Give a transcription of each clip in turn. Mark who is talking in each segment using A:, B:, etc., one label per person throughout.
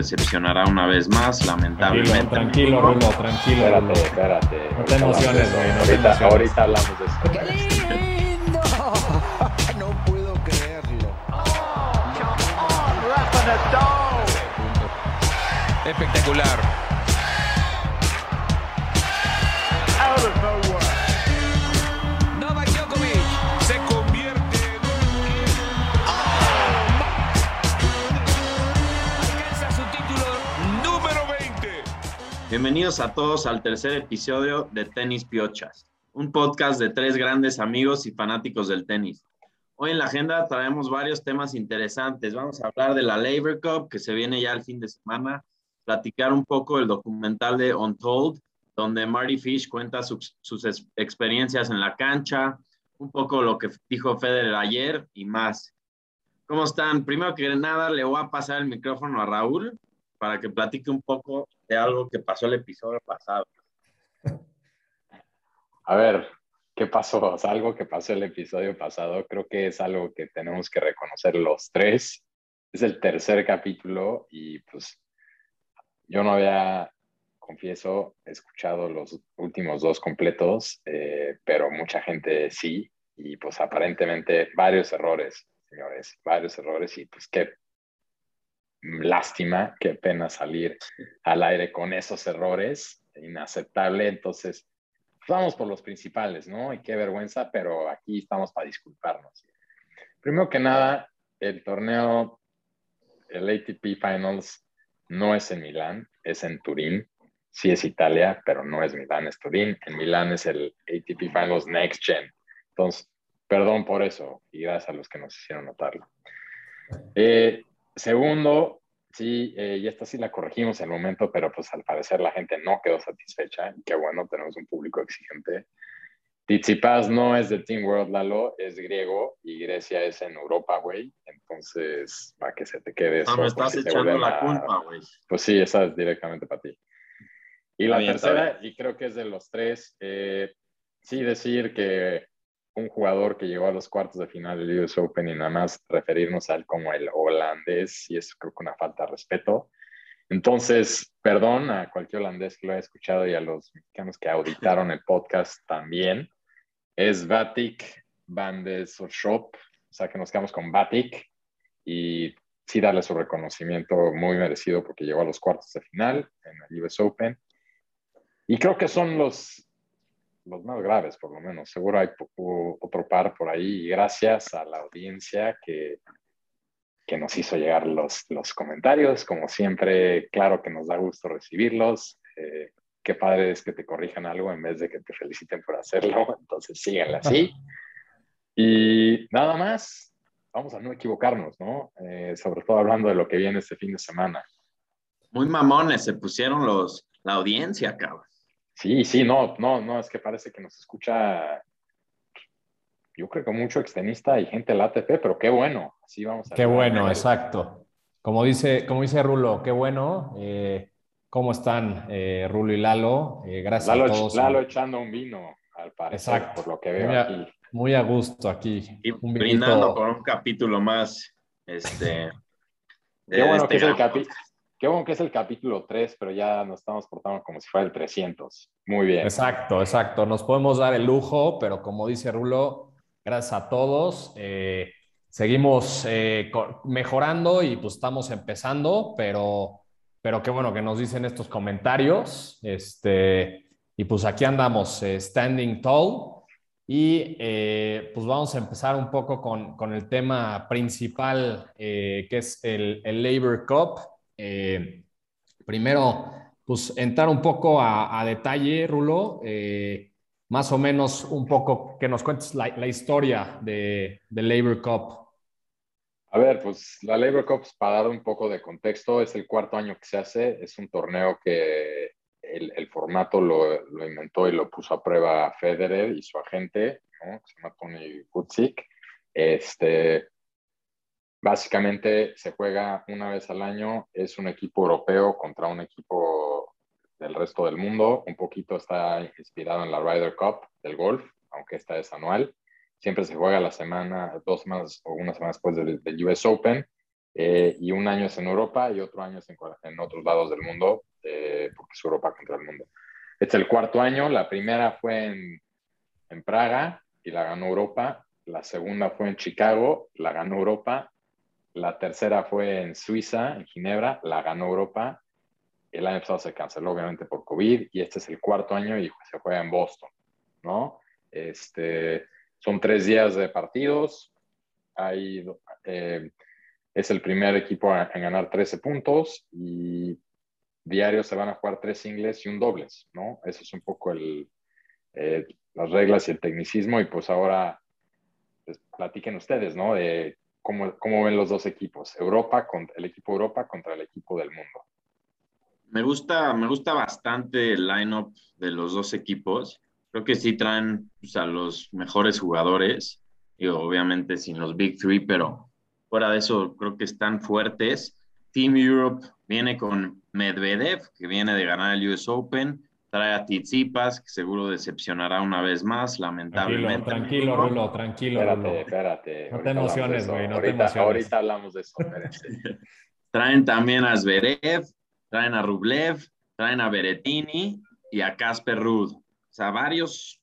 A: decepcionará una vez más, lamentablemente.
B: Tranquilo, Rulo, tranquilo.
C: Espérate, espérate.
B: No te emociones, güey. No te
C: ahorita,
B: emociones.
C: ahorita hablamos de eso.
D: ¡Qué lindo! No puedo creerlo.
E: Espectacular. Novak
A: Bienvenidos a todos al tercer episodio de Tenis Piochas, un podcast de tres grandes amigos y fanáticos del tenis. Hoy en la agenda traemos varios temas interesantes. Vamos a hablar de la Labor Cup, que se viene ya el fin de semana, platicar un poco del documental de Untold, donde Marty Fish cuenta sus, sus ex- experiencias en la cancha, un poco lo que dijo Federer ayer y más. ¿Cómo están? Primero que nada, le voy a pasar el micrófono a Raúl para que platique un poco de algo que pasó el episodio pasado.
C: A ver, ¿qué pasó? O sea, algo que pasó el episodio pasado, creo que es algo que tenemos que reconocer los tres. Es el tercer capítulo y pues yo no había, confieso, escuchado los últimos dos completos, eh, pero mucha gente sí y pues aparentemente varios errores, señores, varios errores y pues qué lástima, qué pena salir al aire con esos errores, inaceptable, entonces vamos por los principales, ¿no? Y qué vergüenza, pero aquí estamos para disculparnos. Primero que nada, el torneo, el ATP Finals, no es en Milán, es en Turín. Sí es Italia, pero no es Milán, es Turín. En Milán es el ATP Finals Next Gen. Entonces, perdón por eso y gracias a los que nos hicieron notarlo. Eh, segundo, sí, eh, y esta sí la corregimos en el momento, pero pues al parecer la gente no quedó satisfecha. Y qué bueno, tenemos un público exigente. Tsitsipas no es de Team World Lalo, es griego y Grecia es en Europa, güey. Entonces, para que se te quede eso.
A: No, me estás echando la
C: a-
A: culpa, güey.
C: Pues sí, esa es directamente para ti. Y la
A: bien,
C: tercera, y creo que es de los tres, eh, sí decir que un jugador que llegó a los cuartos de final del US Open y nada más referirnos a él como el holandés, y es creo que una falta de respeto. Entonces, perdón a cualquier holandés que lo haya escuchado y a los mexicanos que auditaron el podcast también. Es Batik Van de Shop, o sea que nos quedamos con Batik y sí darle su reconocimiento muy merecido porque llegó a los cuartos de final en el US Open. Y creo que son los, los más graves, por lo menos. Seguro hay otro par por ahí. Y gracias a la audiencia que, que nos hizo llegar los, los comentarios. Como siempre, claro que nos da gusto recibirlos. Eh, qué padre es que te corrijan algo en vez de que te feliciten por hacerlo. Entonces, síganla así. Y nada más, vamos a no equivocarnos, ¿no? Eh, sobre todo hablando de lo que viene este fin de semana.
A: Muy mamones se pusieron los, la audiencia, cabrón.
C: Sí, sí, no, no, no, es que parece que nos escucha, yo creo que mucho extenista y gente del ATP, pero qué bueno, así vamos a
B: Qué bueno, exacto. Como dice, como dice Rulo, qué bueno. Eh, ¿Cómo están eh, Rulo y Lalo? Eh, gracias
C: Lalo,
B: a todos.
C: Lalo echando un vino, al parecer,
B: Exacto.
C: por lo que veo
B: Muy a-
C: aquí.
B: Muy a gusto aquí.
A: Y
B: Un
A: brindando
B: vinito.
A: por un capítulo más. Este,
C: Qué bueno,
A: este
C: que es el
A: gran
C: capi- qué bueno que es el capítulo 3, pero ya nos estamos portando como si fuera el 300. Muy bien.
B: Exacto, exacto. Nos podemos dar el lujo, pero como dice Rulo, gracias a todos. Eh, seguimos eh, mejorando y pues estamos empezando, pero, pero qué bueno que nos dicen estos comentarios. Este, y pues aquí andamos, eh, standing tall. Y pues vamos a empezar un poco con, con el tema principal, que es el, el Labor Cup. Eh, primero, pues entrar un poco a, a detalle, Rulo, eh, más o menos un poco que nos cuentes la, la historia de, del Labor Cup.
C: A ver, pues la Labor Cup, para dar un poco de contexto, es el cuarto año que se hace. Es un torneo que el, el formato lo, lo, inventó y lo puso a prueba Federer y su agente, ¿no? se llama Tony Kutzik. Este, básicamente se juega una vez al año. Es un equipo europeo contra un equipo del resto del mundo. Un poquito está inspirado en la Ryder Cup del golf, aunque esta es anual siempre se juega la semana, dos semanas o una semana después del, US Open. Eh, y un año es en Europa y otro año es en, en otros lados del mundo, eh, porque es Europa contra el mundo. Este es el cuarto año, la primera fue en, en Praga y la ganó Europa, la segunda fue en Chicago, la ganó Europa, la tercera fue en Suiza, en Ginebra, la ganó Europa, el año pasado se canceló obviamente por COVID y este es el cuarto año y se juega en Boston, ¿no? Este, son tres días de partidos, hay... Eh, es el primer equipo en ganar 13 puntos y diario se van a jugar tres singles y un dobles, ¿no? Eso es un poco el, eh, las reglas y el tecnicismo y pues ahora pues, platiquen ustedes, ¿no? Cómo, cómo ven los dos equipos, Europa contra el equipo Europa contra el equipo del mundo.
A: Me gusta, me gusta bastante el lineup de los dos equipos. Creo que sí traen pues, a los mejores jugadores, y obviamente sin los Big Three, pero Fuera de eso, creo que están fuertes. Team Europe viene con Medvedev, que viene de ganar el US Open. Trae a Tsitsipas, que seguro decepcionará una vez más, lamentablemente.
B: Tranquilo, tranquilo, Rulo, tranquilo.
C: Espérate, espérate.
B: No te emociones, güey, no
C: ahorita,
B: te emociones.
C: Ahorita hablamos de eso.
A: traen también a Zverev, traen a Rublev, traen a Berettini y a Casper Ruud. O sea, varios,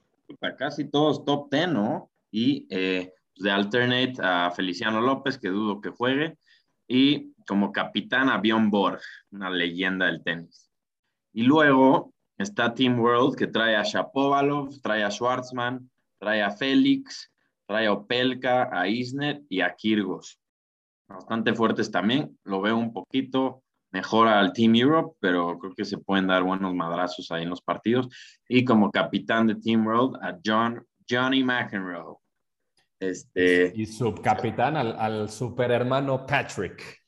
A: casi todos top ten, ¿no? Y eh, de alternate a Feliciano López, que dudo que juegue, y como capitán a Bjorn Borg, una leyenda del tenis. Y luego está Team World, que trae a Shapovalov, trae a Schwartzman, trae a Félix, trae a Opelka, a Isner y a Kirgos. Bastante fuertes también. Lo veo un poquito mejor al Team Europe, pero creo que se pueden dar buenos madrazos ahí en los partidos. Y como capitán de Team World, a John, Johnny McEnroe. Este,
B: y subcapitán al, al super hermano Patrick.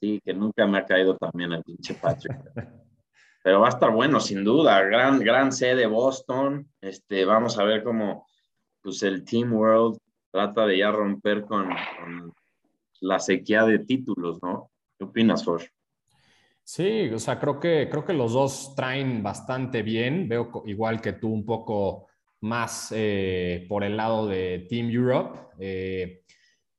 A: Sí, que nunca me ha caído también el pinche Patrick. Pero va a estar bueno, sin duda. Gran, gran sede Boston. Este, vamos a ver cómo pues, el Team World trata de ya romper con, la sequía de títulos, ¿no? ¿Qué opinas, Fosh?
B: Sí, o sea, creo que, creo que los dos traen bastante bien. Veo igual que tú un poco más eh, por el lado de Team Europe, eh,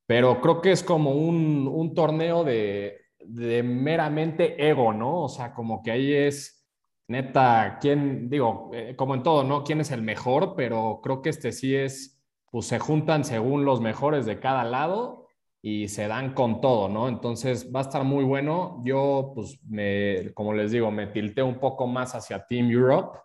B: pero creo que es como un, un torneo de, de, meramente ego, ¿no? O sea, como que ahí es neta, quién, digo, eh, como en todo, ¿no? ¿Quién es el mejor? Pero creo que este sí es, pues se juntan según los mejores de cada lado y se dan con todo, ¿no? Entonces va a estar muy bueno. Yo, pues, me, como les digo, me tilté un poco más hacia Team Europe.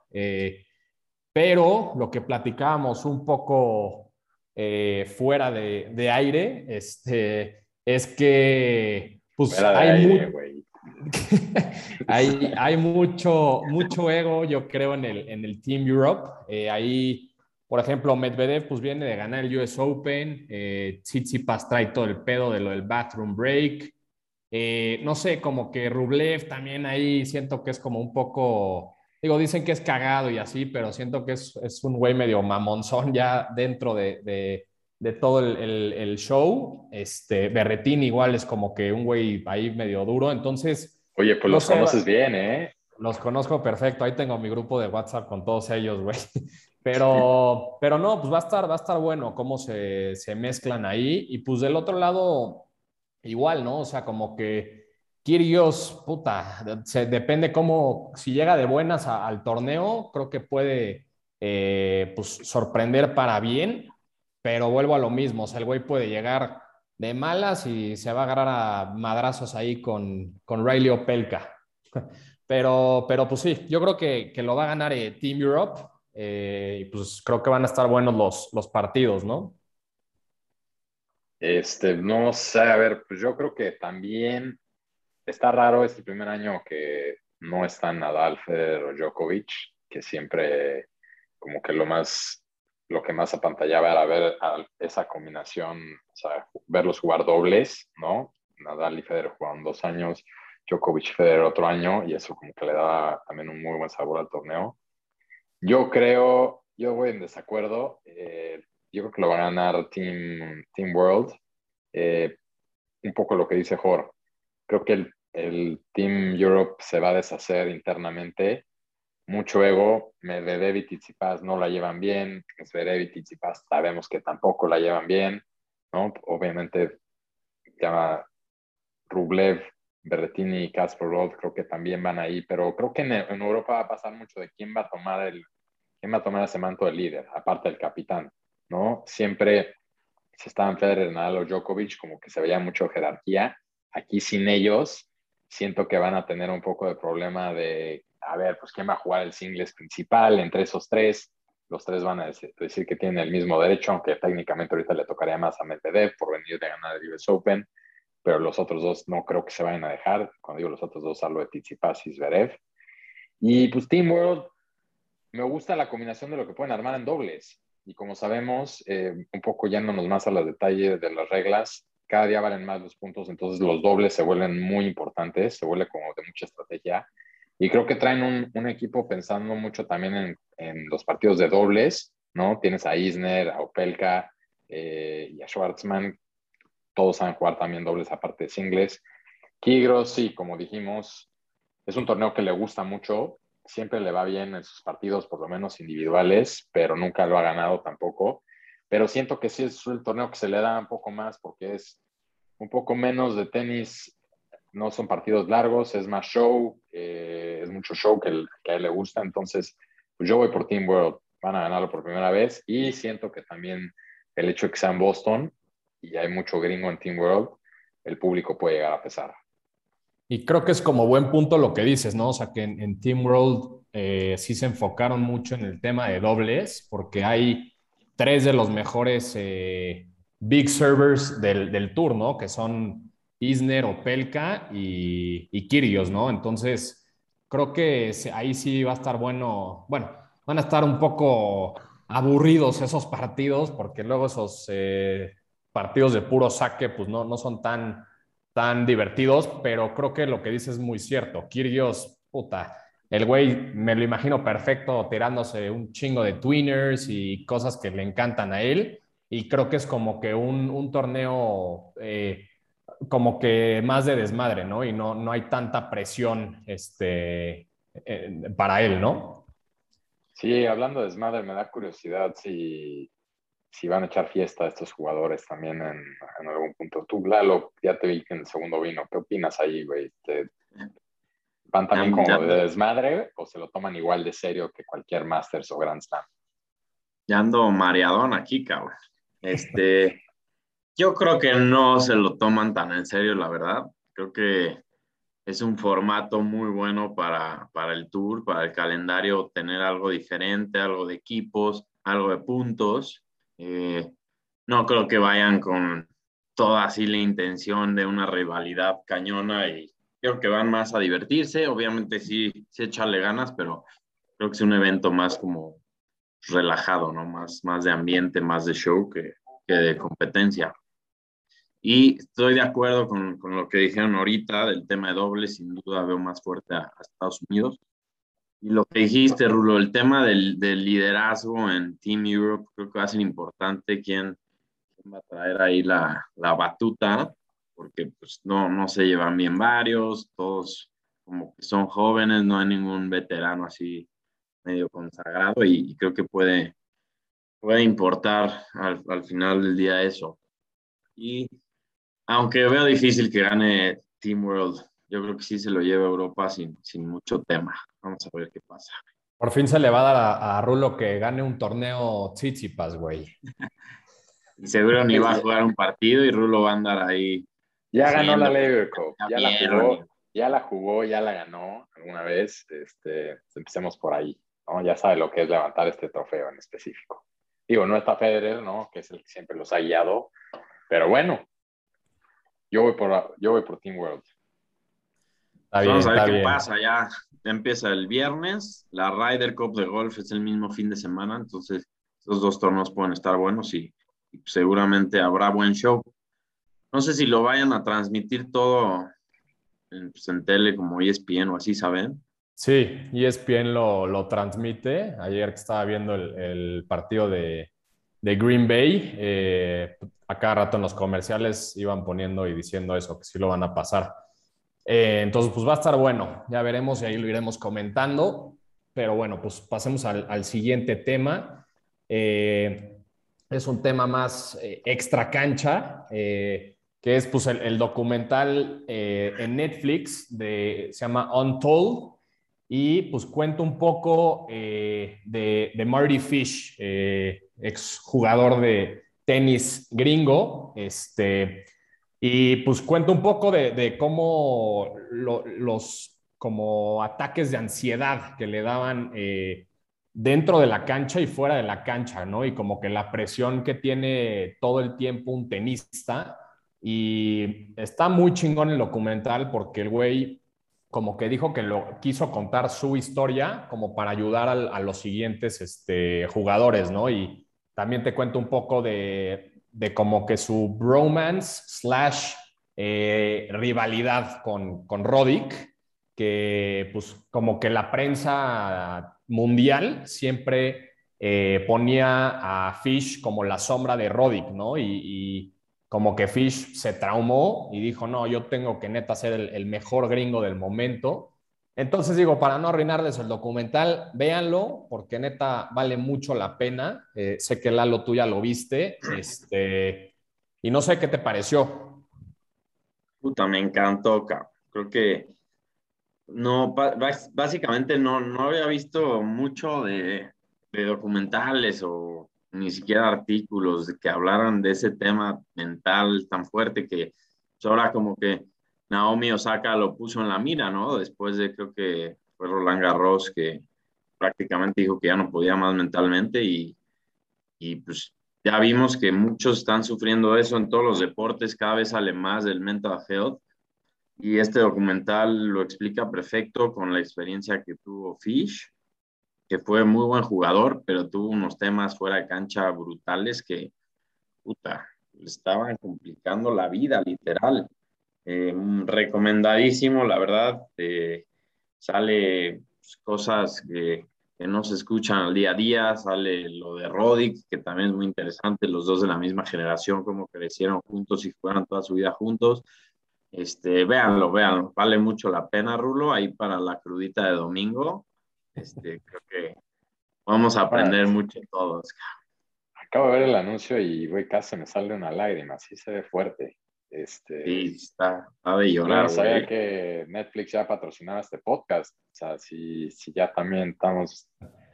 B: Pero lo que platicábamos un poco eh, fuera de, aire este, es que pues, hay, hay, mucho, mucho ego, yo creo, en el, en el Team Europe. Eh, ahí, por ejemplo, Medvedev pues, viene de ganar el US Open, eh, Tsitsipas trae todo el pedo de lo del bathroom break. Eh, no sé, como que Rublev también ahí siento que es como un poco digo, dicen que es cagado y así, pero siento que es, es un güey medio mamonzón ya dentro de, de, todo el, el, show. Este, Berretín igual es como que un güey ahí medio duro, entonces...
C: Oye, pues los conoces bien, ¿eh?
B: Los conozco perfecto, ahí tengo mi grupo de WhatsApp con todos ellos, güey. Pero, pero no, pues va a estar, va a estar bueno cómo se, se mezclan ahí. Y pues del otro lado, igual, ¿no? O sea, como que Kirios, puta, se, depende cómo, si llega de buenas al torneo, creo que puede eh, pues, sorprender para bien, pero vuelvo a lo mismo, o sea, el güey puede llegar de malas y se va a agarrar a madrazos ahí con, con Riley Opelka. Pero, pero pues sí, yo creo que, que lo va a ganar eh, Team Europe eh, y pues creo que van a estar buenos los, los partidos, ¿no?
C: Este, no sé, a ver, pues yo creo que también está raro este primer año que no están Nadal, Federer o Djokovic, que siempre como que lo más, lo que más apantallaba era ver esa combinación, o sea, verlos jugar dobles, ¿no? Nadal y Federer jugaron dos años, Djokovic y Federer otro año, y eso como que le da también un muy buen sabor al torneo. Yo creo, yo voy en desacuerdo, eh, yo creo que lo va a ganar Team, Team World, eh, un poco lo que dice Jorge creo que el, el, Team Europe se va a deshacer internamente. Mucho ego, Medvedev y Tsitsipas no la llevan bien, Zverev y Tsitsipas sabemos que tampoco la llevan bien, ¿no? Obviamente ya Rublev, Berrettini y Casper Roth creo que también van ahí, pero creo que en, en, Europa va a pasar mucho de quién va a tomar el quién va a tomar ese manto de líder, aparte del capitán, ¿no? Siempre si estaban Federer, Nadal o Djokovic, como que se veía mucho jerarquía. Aquí sin ellos, siento que van a tener un poco de problema de, a ver, pues quién va a jugar el singles principal entre esos tres. Los tres van a decir, que tienen el mismo derecho, aunque técnicamente ahorita le tocaría más a Medvedev por venir de ganar el US Open pero los otros dos no creo que se vayan a dejar. Cuando digo los otros dos, hablo de Tsitsipas y Zverev. Y pues Team World, me gusta la combinación de lo que pueden armar en dobles. Y como sabemos, eh, un poco yéndonos más a los detalles de las reglas, cada día valen más los puntos, entonces los dobles se vuelven muy importantes, se vuelve como de mucha estrategia. Y creo que traen un, equipo pensando mucho también en, en, los partidos de dobles, ¿no? Tienes a Isner, a Opelka eh, y a Schwartzman, todos saben jugar también dobles aparte de singles. Kigros, sí, como dijimos, es un torneo que le gusta mucho, siempre le va bien en sus partidos, por lo menos individuales, pero nunca lo ha ganado tampoco. Pero siento que sí es el torneo que se le da un poco más porque es un poco menos de tenis, no son partidos largos, es más show, eh, es mucho show que, que, a él le gusta. Entonces, pues yo voy por Team World, van a ganarlo por primera vez y siento que también el hecho de que sea en Boston y hay mucho gringo en Team World, el público puede llegar a pesar.
B: Y creo que es como buen punto lo que dices, ¿no? O sea, que en, en Team World eh, sí se enfocaron mucho en el tema de dobles, porque hay tres de los mejores eh, big servers del, del, tour, ¿no? Que son Isner, Opelka y, y Kyrgios, ¿no? Entonces, creo que ahí sí va a estar bueno. Bueno, van a estar un poco aburridos esos partidos, porque luego esos eh, partidos de puro saque, pues no, no son tan, tan divertidos, pero creo que lo que dices es muy cierto. Kyrgios, puta, el güey me lo imagino perfecto tirándose un chingo de twinners y cosas que le encantan a él. Y creo que es como que un, un torneo eh, como que más de desmadre, ¿no? Y no, no hay tanta presión este, eh, para él, ¿no?
C: Sí, hablando de desmadre, me da curiosidad si si van a echar fiesta a estos jugadores también en, en, algún punto. Tú, Lalo, ya te vi que en el segundo vino. ¿Qué opinas ahí, güey? ¿Te, ¿Van también como de desmadre o se lo toman igual de serio que cualquier Masters o Grand Slam?
A: Ya ando mareadón aquí, cabrón. Este, yo creo que no se lo toman tan en serio, la verdad. Creo que es un formato muy bueno para, para el tour, para el calendario, tener algo diferente, algo de equipos, algo de puntos eh, no creo que vayan con toda así la intención de una rivalidad cañona y creo que van más a divertirse. Obviamente sí, sí echarle ganas, pero creo que es un evento más como relajado, ¿no? Más, más de ambiente, más de show que, que de competencia. Y estoy de acuerdo con, con, lo que dijeron ahorita del tema de doble, sin duda veo más fuerte a, a Estados Unidos. Y lo que dijiste, Rulo, el tema del, del, liderazgo en Team Europe, creo que va a ser importante quién, quién va a traer ahí la, la batuta, porque pues no, no se llevan bien varios, todos como que son jóvenes, no hay ningún veterano así medio consagrado y, y creo que puede, puede importar al, al, final del día eso. Y aunque veo difícil que gane Team World yo creo que sí se lo lleva a Europa sin, sin mucho tema. Vamos a ver qué pasa.
B: Por fin se le va a dar a, a Rulo que gane un torneo Tsitsipas, güey.
A: Seguro ni va a jugar un partido y Rulo va a andar ahí.
C: Ya ganó la Labour Cup, ya la jugó, ya la jugó, ya la ganó alguna vez. Este, empecemos por ahí. ¿no? Ya sabe lo que es levantar este trofeo en específico. Digo, no está Federer, ¿no? Que es el que siempre los ha guiado. Pero bueno, yo voy por, yo voy por Team World.
A: Bien, Vamos a ver qué bien. pasa. Ya empieza el viernes. La Ryder Cup de golf es el mismo fin de semana. Entonces, esos dos torneos pueden estar buenos y, y, seguramente habrá buen show. No sé si lo vayan a transmitir todo en, pues, en tele como ESPN o así, ¿saben?
B: Sí, ESPN lo, lo transmite. Ayer que estaba viendo el, el partido de, de, Green Bay, eh, a rato en los comerciales iban poniendo y diciendo eso, que sí lo van a pasar. Eh, entonces, pues va a estar bueno, ya veremos y ahí lo iremos comentando. Pero bueno, pues pasemos al, siguiente tema. Eh, es un tema más eh, extra cancha. Eh, que es pues el, documental en Netflix de, se llama Untold y pues cuento un poco de, de, Marty Fish, ex jugador de tenis gringo, este, y pues cuento un poco de, cómo lo, los como ataques de ansiedad que le daban eh, dentro de la cancha y fuera de la cancha, ¿no? Y como que la presión que tiene todo el tiempo un tenista. Y está muy chingón el documental porque el güey como que dijo que lo quiso contar su historia como para ayudar a, a los siguientes este, jugadores, ¿no? Y también te cuento un poco de, de como que su bromance slash eh, rivalidad con, con Roddick, que pues como que la prensa mundial siempre eh, ponía a Fish como la sombra de Roddick, ¿no? Y, como que Fish se traumó y dijo, no, yo tengo que neta ser el, mejor gringo del momento. Entonces digo, para no arruinarles el documental, véanlo, porque neta vale mucho la pena. Eh, sé que Lalo, tú ya lo viste, este, y no sé qué te pareció.
A: Puta, me encantó, cabrón. Creo que no, básicamente no, no había visto mucho de, de, documentales o ni siquiera artículos que hablaran de ese tema mental tan fuerte que ahora como que Naomi Osaka lo puso en la mira, ¿no? Después de creo que fue Roland Garros que prácticamente dijo que ya no podía más mentalmente y, pues ya vimos que muchos están sufriendo eso en todos los deportes, cada vez sale más del mental health y este documental lo explica perfecto con la experiencia que tuvo Fish, que fue muy buen jugador, pero tuvo unos temas fuera de cancha brutales que, puta, le estaban complicando la vida, literal. Eh, recomendadísimo, la verdad. Eh, sale pues, cosas que, que, no se escuchan al día a día, sale lo de Roddick, que también es muy interesante, los dos de la misma generación, como crecieron juntos y fueron toda su vida juntos. Este, véanlo, véanlo, vale mucho la pena, Rulo, ahí para la crudita de domingo. Este, creo que vamos a aprender mucho todos.
C: Acabo de ver el anuncio y, güey, casi me sale una lágrima, así se ve fuerte. Este,
A: sí, está, está de llorar.
C: No sabía que Netflix ya patrocinaba este podcast. O sea, si, si ya también estamos.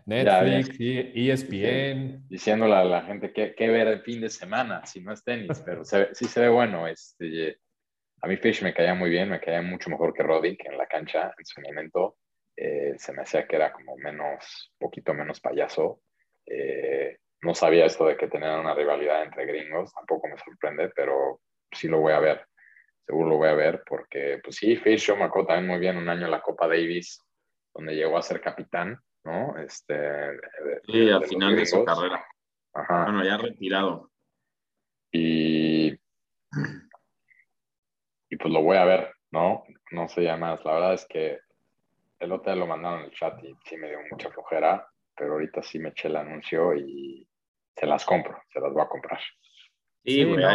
B: Netflix, ya, ESPN.
C: Diciéndole a la gente qué, qué ver el fin de semana, si no es tenis, pero se, sí se ve bueno. Este, a mí Fish me caía muy bien, me caía mucho mejor que Roddick en la cancha en su momento. Eh, se me hacía que era como menos, poquito menos payaso. Eh, no sabía esto de que tenían una rivalidad entre gringos, tampoco me sorprende, pero sí lo voy a ver. Seguro lo voy a ver porque, pues sí, Fish yo me acuerdo también muy bien un año en la Copa Davis, donde llegó a ser capitán, ¿no? Este,
A: de, sí, de, al de final de su carrera. Ajá. Bueno, ya retirado.
C: Y y pues lo voy a ver, ¿no? No sé ya más. La verdad es que el otro día lo mandaron en el chat y sí me dio mucha flojera, pero ahorita sí me eché el anuncio y se las compro, se las voy a comprar.
A: Sí, güey, sí,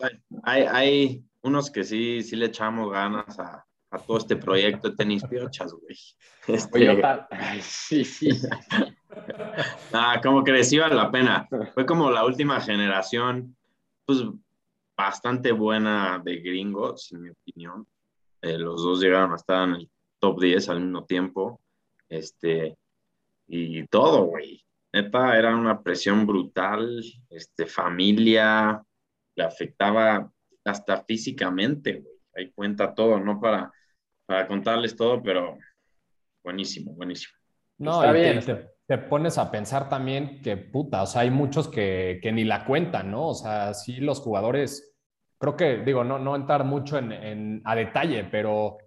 A: hay, hay, hay, unos que sí, sí le echamos ganas a, a todo este proyecto de tenis piochas, güey.
C: Este... Oye, tal. Sí, sí.
A: ah, como que les iba la pena. Fue como la última generación, pues bastante buena de gringos, en mi opinión. Eh, los dos llegaron a estar en el top 10 al mismo tiempo. Este, y todo, güey. Neta, era una presión brutal, este, familia, le afectaba hasta físicamente, güey. Ahí cuenta todo, no para, para contarles todo, pero buenísimo, buenísimo.
B: No, Está bien. Te, te, pones a pensar también que, puta, o sea, hay muchos que, que ni la cuentan, ¿no? O sea, sí los jugadores, creo que, digo, no, no entrar mucho en, en a detalle, pero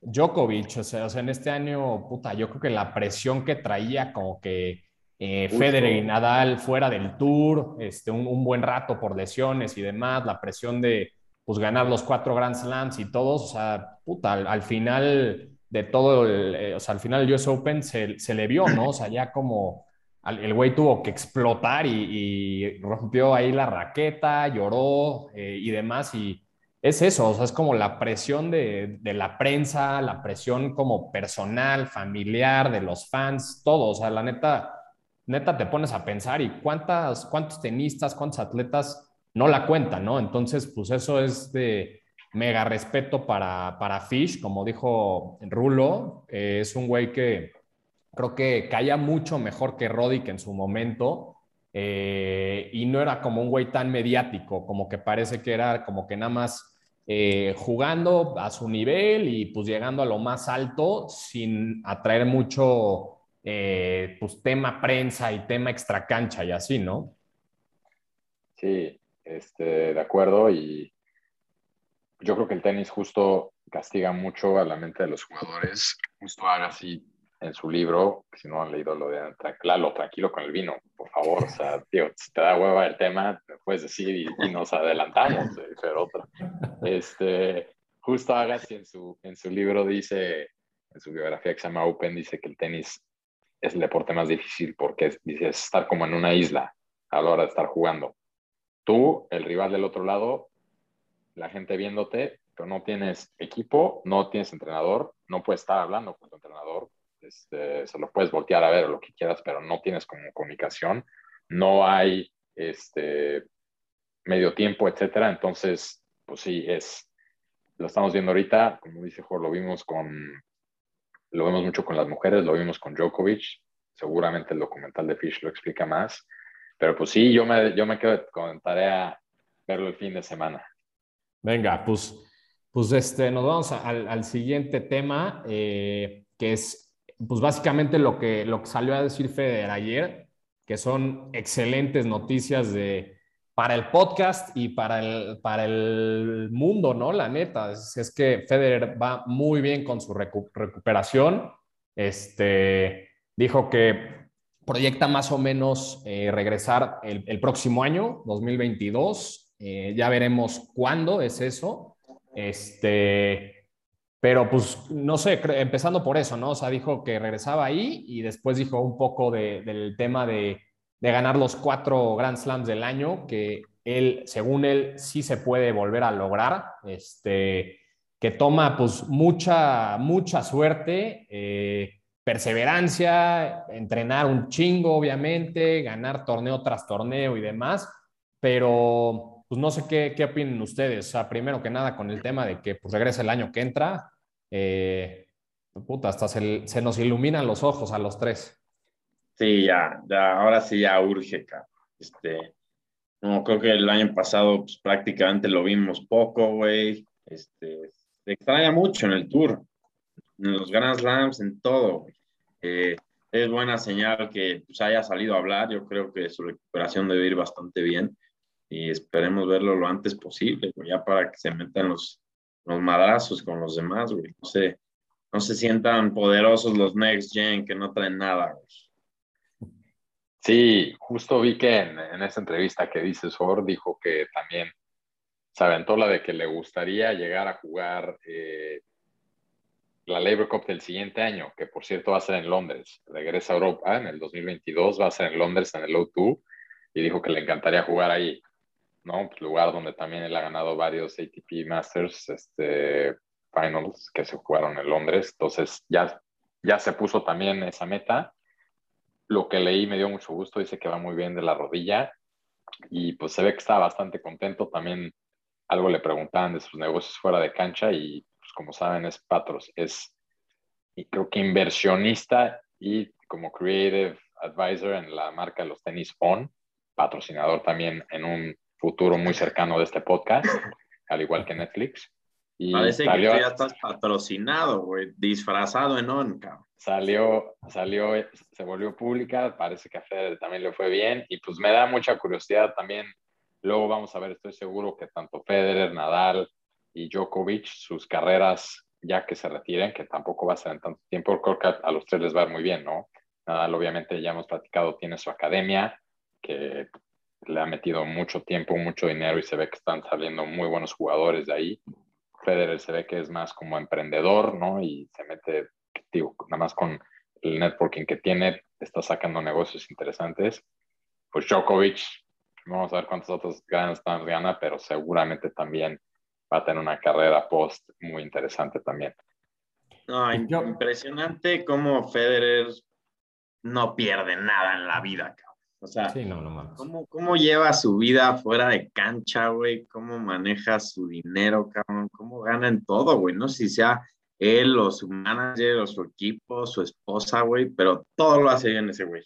B: Djokovic, o sea, o sea, en este año, puta, yo creo que la presión que traía como que eh, Federer y Nadal fuera del tour, este, un, un, buen rato por lesiones y demás, la presión de pues, ganar los cuatro Grand Slams y todos, o sea, puta, al, al final de todo, el, eh, o sea, al final el US Open se, se, le vio, ¿no? O sea, ya como el güey tuvo que explotar y, y, rompió ahí la raqueta, lloró eh, y demás, y es eso, o sea, es como la presión de, de, la prensa, la presión como personal, familiar, de los fans, todo, o sea, la neta, neta te pones a pensar y cuántas, cuántos tenistas, cuántos atletas no la cuenta, ¿no? Entonces, pues eso es de mega respeto para, para Fish, como dijo Rulo, eh, es un güey que creo que caía mucho mejor que Roddick en su momento. eh, y no era como un güey tan mediático, como que parece que era como que nada más eh, jugando a su nivel y pues llegando a lo más alto sin atraer mucho eh, pues tema prensa y tema extra cancha y así, ¿no?
C: Sí, este, de acuerdo. Y yo creo que el tenis justo castiga mucho a la mente de los jugadores. Justo haga así en su libro, si no han leído lo de Lalo, tranquilo con el vino, por favor. O sea, tío, si te da hueva el tema, me puedes decir y, y nos adelantamos, eh, pero otra. Este, justo Agassi en su, en su libro dice, en su biografía que se llama Open, dice que el tenis es el deporte más difícil porque es, dice, es estar como en una isla a la hora de estar jugando. Tú, el rival del otro lado, la gente viéndote, pero no tienes equipo, no tienes entrenador, no puedes estar hablando con tu entrenador, este, se lo puedes voltear a ver lo que quieras, pero no tienes como comunicación, no hay este, medio tiempo, etcétera. Entonces, pues sí, es, lo estamos viendo ahorita, como dice Jorge, lo vimos con, lo vemos mucho con las mujeres, lo vimos con Djokovic, seguramente el documental de Fish lo explica más, pero pues sí, yo me, yo me quedo con tarea verlo el fin de semana.
B: Venga, pues, pues este, nos vamos al, al siguiente tema, eh, que es pues básicamente lo que, lo que salió a decir Federer ayer, que son excelentes noticias de, para el podcast y para el, para el mundo, ¿no? La neta, es, que Federer va muy bien con su recu- recuperación. Este, dijo que proyecta más o menos eh, regresar el, próximo año, 2022. Eh, ya veremos cuándo es eso. Este, pero pues no sé, empezando por eso, ¿no? O sea, dijo que regresaba ahí y después dijo un poco de- del tema de, de ganar los cuatro Grand Slams del año, que él, según él, sí se puede volver a lograr. Este, que toma pues mucha, mucha suerte, eh, perseverancia, entrenar un chingo, obviamente, ganar torneo tras torneo y demás, pero pues no sé qué, qué opinen ustedes. O sea, primero que nada con el tema de que pues regresa el año que entra, eh, puta, hasta se nos iluminan los ojos a los tres.
A: Sí, ya, ya, ahora sí ya urge, cabrón. Este, no, creo que el año pasado pues, prácticamente lo vimos poco, güey. Este, se extraña mucho en el tour, en los Grand Slams, en todo. güey. Eh, es buena señal que pues, haya salido a hablar. Yo creo que su recuperación debe ir bastante bien y esperemos verlo lo antes posible, güey, ya para que se metan los, los madrazos con los demás, güey. No se, no se sientan poderosos los Next Gen que no traen nada, güey.
C: Sí, justo vi que en, en esa entrevista que dice Sor dijo que también se aventó la de que le gustaría llegar a jugar eh, la Labor Cup del siguiente año, que por cierto va a ser en Londres. Regresa a Europa en el 2022, va a ser en Londres en el O2 y dijo que le encantaría jugar ahí, ¿no? Lugar donde también él ha ganado varios ATP Masters este, Finals que se jugaron en Londres. Entonces ya, ya se puso también esa meta lo que leí me dio mucho gusto, dice que va muy bien de la rodilla y pues se ve que está bastante contento. También algo le preguntaban de sus negocios fuera de cancha y pues como saben es Patros, es y creo que inversionista y como creative advisor en la marca de los tenis On, patrocinador también en un futuro muy cercano de este podcast, al igual que Netflix. Y
A: Parece
C: salió-
A: que tú ya estás patrocinado, güey, disfrazado en on, cabrón.
C: salió, salió, se volvió pública, parece que a Federer también le fue bien y pues me da mucha curiosidad también. Luego vamos a ver, estoy seguro que tanto Federer, Nadal y Djokovic, sus carreras ya que se retiren, que tampoco va a ser en tanto tiempo, creo que a, a los tres les va a ir muy bien, ¿no? Nadal obviamente ya hemos platicado, tiene su academia, que le ha metido mucho tiempo, mucho dinero y se ve que están saliendo muy buenos jugadores de ahí. Federer se ve que es más como emprendedor, ¿no? Y se mete digo, nada más con el networking que tiene, está sacando negocios interesantes. Pues Djokovic, vamos a ver cuántos otros Grand Slams gana, pero seguramente también va a tener una carrera post muy interesante también.
A: No,
B: Yo-
A: impresionante cómo Federer no pierde nada en la vida, cabrón. O sea,
B: Sí, no, no mames.
A: ¿cómo, cómo lleva su vida fuera de cancha, güey? ¿Cómo maneja su dinero, cabrón? ¿Cómo gana en todo, güey? No sé si sea él o su manager o su equipo, su esposa, güey, pero todo lo hace bien ese güey.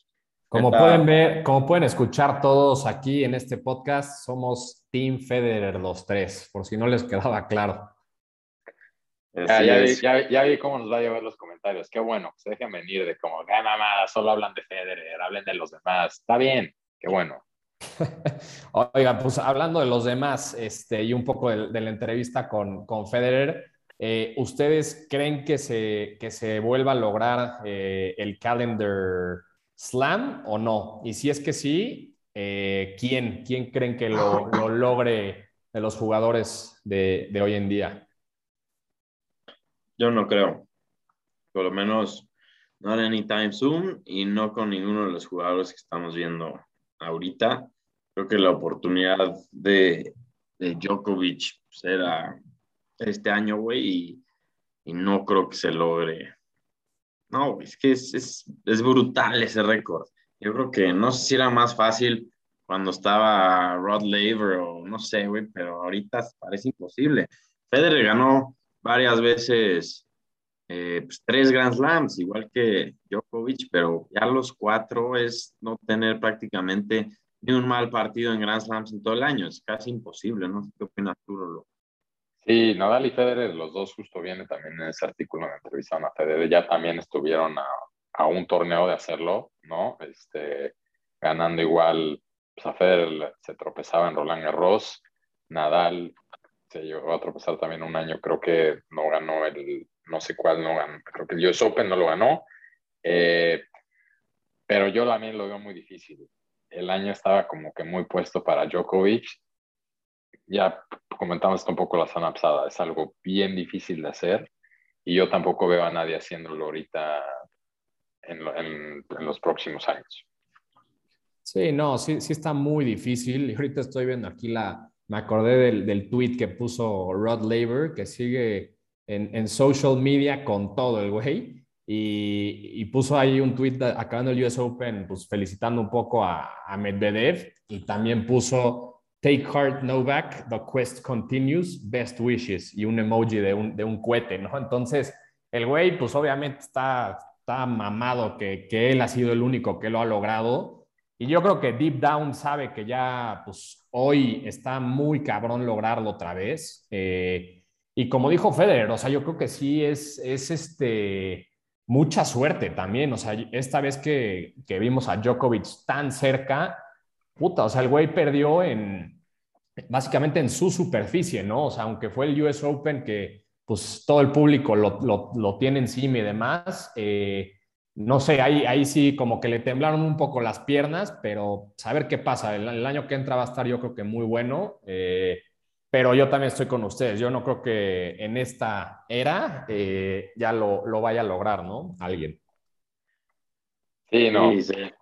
B: Como pueden ver, como pueden escuchar todos aquí en este podcast, somos Team Federer los tres, por si no les quedaba claro.
C: Ya,
A: Así
C: ya, vi,
A: es.
C: ya- ya vi cómo nos va a llevar los comentarios. Qué bueno, que se dejen venir de como, gana más, solo hablan de Federer, hablen de los demás. Está bien, qué bueno.
B: Oigan, pues hablando de los demás este, y un poco de, de la entrevista con, con Federer, eh, ¿ustedes creen que se, que se vuelva a lograr eh, el calendar slam o no? Y si es que sí, eh, ¿quién? ¿Quién creen que lo, lo logre de los jugadores de, de hoy en día?
A: Yo no creo. Por lo menos, no anytime soon y no con ninguno de los jugadores que estamos viendo ahorita. Creo que la oportunidad de, de Djokovic pues, era este año, güey, y, y no creo que se logre. No, es que es, es, es brutal ese récord. Yo creo que no sé si era más fácil cuando estaba Rod Laver o no sé, güey, pero ahorita parece imposible. Federer ganó varias veces eh, pues, tres Grand Slams, igual que Djokovic, pero ya los cuatro es no tener prácticamente ni un mal partido en Grand Slams en todo el año. Es casi imposible, ¿no? ¿Qué?
C: Sí, Nadal y Federer, los dos justo vienen también en ese artículo de entrevistaron a Federer, ya también estuvieron a, a un torneo de hacerlo, ¿no? Este, ganando igual, pues a Federer se tropezaba en Roland Garros, Nadal se llegó a tropezar también un año, creo que no ganó el, no sé cuál, no ganó, creo que el US Open no lo ganó, eh, pero yo también lo veo muy difícil. El año estaba como que muy puesto para Djokovic, ya comentamos un poco la semana pasada, es algo bien difícil de hacer y yo tampoco veo a nadie haciéndolo ahorita en, en- en los próximos años.
B: Sí, no, sí, sí está muy difícil. Y ahorita estoy viendo aquí la, me acordé del, del tweet que puso Rod Laver, que sigue en, en social media con todo el güey. Y, y puso ahí un tweet acabando el US Open, pues felicitando un poco a, a Medvedev. Y también puso Take heart, Novak, the quest continues, best wishes. Y un emoji de un, de un cohete, ¿no? Entonces, el güey, pues obviamente está, está mamado que, que él ha sido el único que lo ha logrado. Y yo creo que Deep Down sabe que ya, pues hoy está muy cabrón lograrlo otra vez. Eh, y como dijo Federer, o sea, yo creo que sí es, es este, mucha suerte también. O sea, esta vez que, que vimos a Djokovic tan cerca, puta, o sea, el güey perdió en, básicamente en su superficie, ¿no? O sea, aunque fue el US Open que, pues todo el público lo, lo, lo tiene encima y demás, eh, no sé, ahí, ahí sí como que le temblaron un poco las piernas, pero saber qué pasa. El, el año que entra va a estar yo creo que muy bueno, eh, pero yo también estoy con ustedes. Yo no creo que en esta era eh, ya lo, lo, vaya a lograr, ¿no? Alguien.
C: Sí, no.
A: Sí, sí.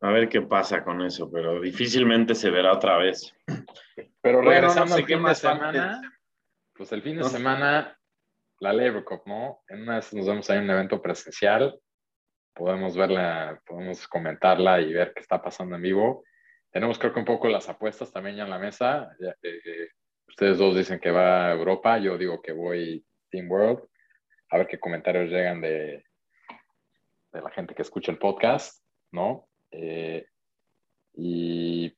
A: A ver qué pasa con eso, pero difícilmente se verá otra vez.
C: Pero al
A: qué
C: fin de
A: más
C: semana, pues el fin de
A: No.
C: semana, la Labor Cup, ¿no? En una vez nos vemos ahí en un evento presencial, podemos verla, podemos comentarla y ver qué está pasando en vivo. Tenemos creo que un poco las apuestas también ya en la mesa. Eh, eh, ustedes dos dicen que va a Europa, yo digo que voy Team World. A ver qué comentarios llegan de, de la gente que escucha el podcast, ¿no? Eh, y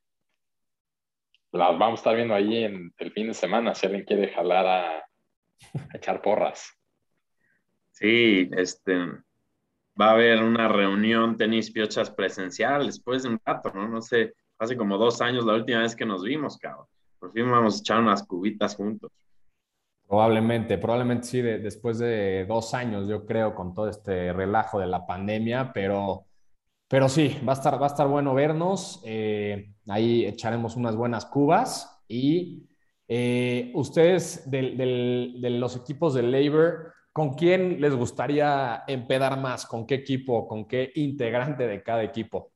C: las vamos a estar viendo ahí en el fin de semana, si alguien quiere jalar a echar porras.
A: Sí, este, va a haber una reunión tenis piochas presencial después de un rato, ¿no? No sé, hace como dos años la última vez que nos vimos, cabrón. Por fin vamos a echar unas cubitas juntos.
B: Probablemente, probablemente sí, de, después de dos años, yo creo, con todo este relajo de la pandemia, pero, pero sí, va a estar, va a estar bueno vernos. Eh, ahí echaremos unas buenas cubas y eh, ustedes del, del, de los equipos de Labor, ¿con quién les gustaría empedar más? ¿Con qué equipo? ¿Con qué integrante de cada equipo?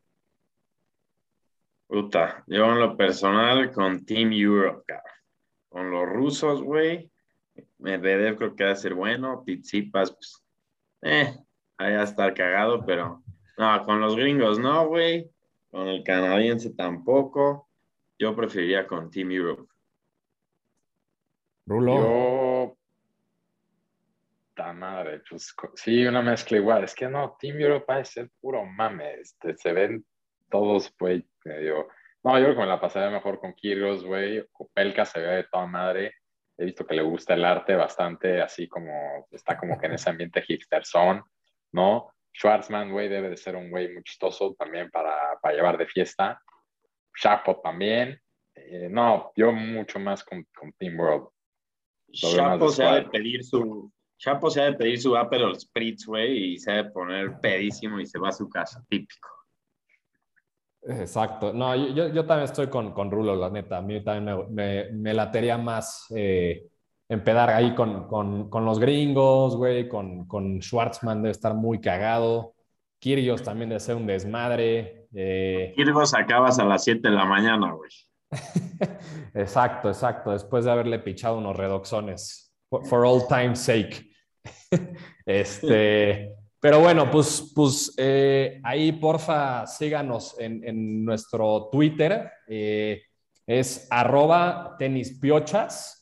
A: Puta, yo en lo personal con Team Europe, cabrón. Con los rusos, güey. Medvedev creo que va a ser bueno. Tsitsipas, pues, eh, ahí va a estar cagado, pero no, con los gringos no, güey. Con el canadiense tampoco. Yo preferiría con Team Europe.
B: Rulo.
C: Yo. Madre, pues sí, una mezcla igual. Es que no, Team Europe va a ser puro mame. Este, se ven todos, güey, medio. No, yo creo que me la pasaría mejor con Kyrgios, güey. Kopelka se ve de toda madre. He visto que le gusta el arte bastante, así como está como que en ese ambiente hipster son, ¿no? Schwarzman, güey, debe de ser un güey muy chistoso también para, para llevar de fiesta. Chapo también. Eh, no, yo mucho más con, con Team World.
A: Chapo se ha de pedir su. Chapo se ha de pedir su Aperol Spritz, güey, y se ha de poner pedísimo y se va a su casa, típico.
B: Exacto. No, yo, yo- también estoy con, con Rulo, la neta. A mí también me, me, me latería más eh, empedar ahí con, con, con los gringos, güey, con, con Schwartzman debe estar muy cagado. Kyrgios también debe ser un desmadre. eh,
A: Kirgos acabas a las 7 de la mañana, güey.
B: exacto, exacto. Después de haberle pichado unos redoxones. For, all time's sake. este, pero bueno, pues, pues eh, ahí porfa síganos en, en nuestro Twitter. eh, es arroba tenispiochas.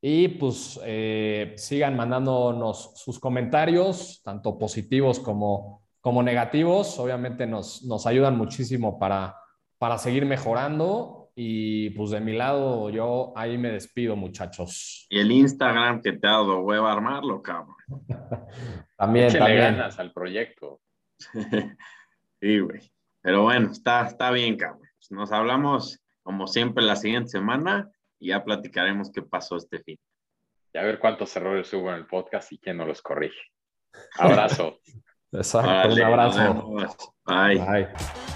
B: Y pues eh, sigan mandándonos sus comentarios, tanto positivos como, como negativos. Obviamente nos, nos ayudan muchísimo para, para seguir mejorando. Y pues de mi lado, yo ahí me despido, muchachos.
A: Y el Instagram que te ha dado hueva armarlo, cabrón.
B: También,
C: Échale
B: también.
C: ganas al proyecto.
A: sí, güey. Pero bueno, está, está bien, cabrón. Nos hablamos, como siempre, la siguiente semana y ya platicaremos qué pasó este fin.
C: Y a ver cuántos errores hubo en el podcast y quién no los corrige. Abrazo.
B: Exacto, un abrazo.
A: Bye.
B: Bye.